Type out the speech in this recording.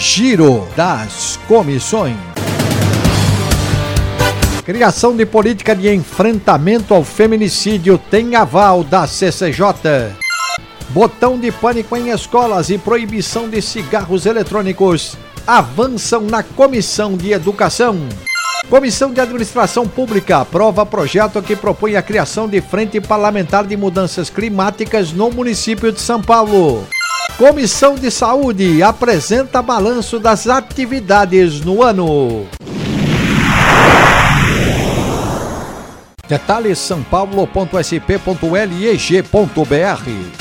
Giro das Comissões. Criação de política de enfrentamento ao feminicídio tem aval da CCJ. Botão de pânico em escolas e proibição de cigarros eletrônicos avançam na Comissão de Educação. Comissão de Administração Pública aprova projeto que propõe a criação de Frente Parlamentar de Mudanças Climáticas no município de São Paulo. Comissão de Saúde apresenta balanço das atividades no ano. Detalhes sãopaulo.sp.leg.br